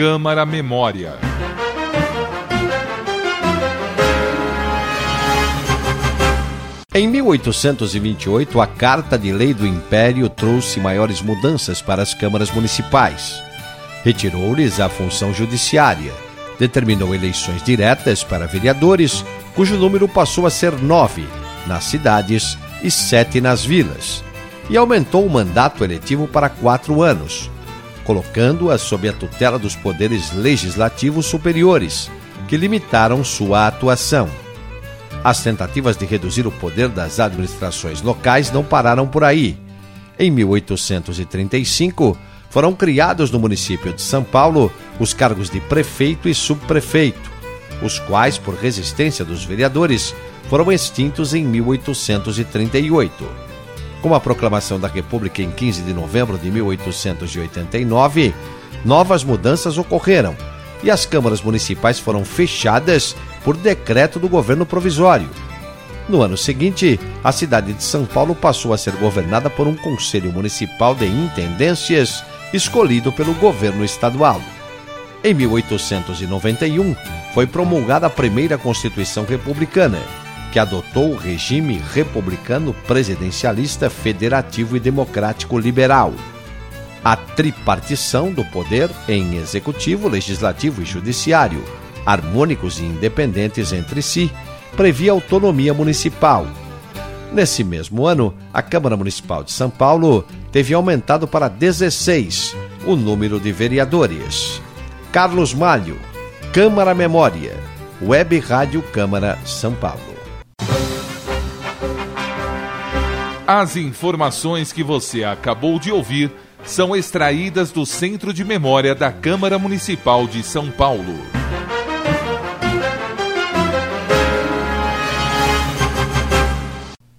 Câmara Memória. Em 1828, a Carta de Lei do Império trouxe maiores mudanças para as câmaras municipais. Retirou-lhes a função judiciária, determinou eleições diretas para vereadores, cujo número passou a ser nove nas cidades e sete nas vilas, e aumentou o mandato eletivo para quatro anos, colocando-a sob a tutela dos poderes legislativos superiores, que limitaram sua atuação. As tentativas de reduzir o poder das administrações locais não pararam por aí. Em 1835, foram criados no município de São Paulo os cargos de prefeito e subprefeito, os quais, por resistência dos vereadores, foram extintos em 1838. Com a proclamação da República em 15 de novembro de 1889, novas mudanças ocorreram e as câmaras municipais foram fechadas por decreto do governo provisório. No ano seguinte, a cidade de São Paulo passou a ser governada por um conselho municipal de intendências escolhido pelo governo estadual. Em 1891, foi promulgada a primeira Constituição Republicana, que adotou o regime republicano presidencialista federativo e democrático liberal. A tripartição do poder em executivo, legislativo e judiciário harmônicos e independentes entre si, previa autonomia municipal. Nesse mesmo ano, a Câmara Municipal de São Paulo teve aumentado para 16 o número de vereadores. Carlos Malho, Câmara Memória, Web Rádio Câmara São Paulo. As informações que você acabou de ouvir são extraídas do Centro de Memória da Câmara Municipal de São Paulo.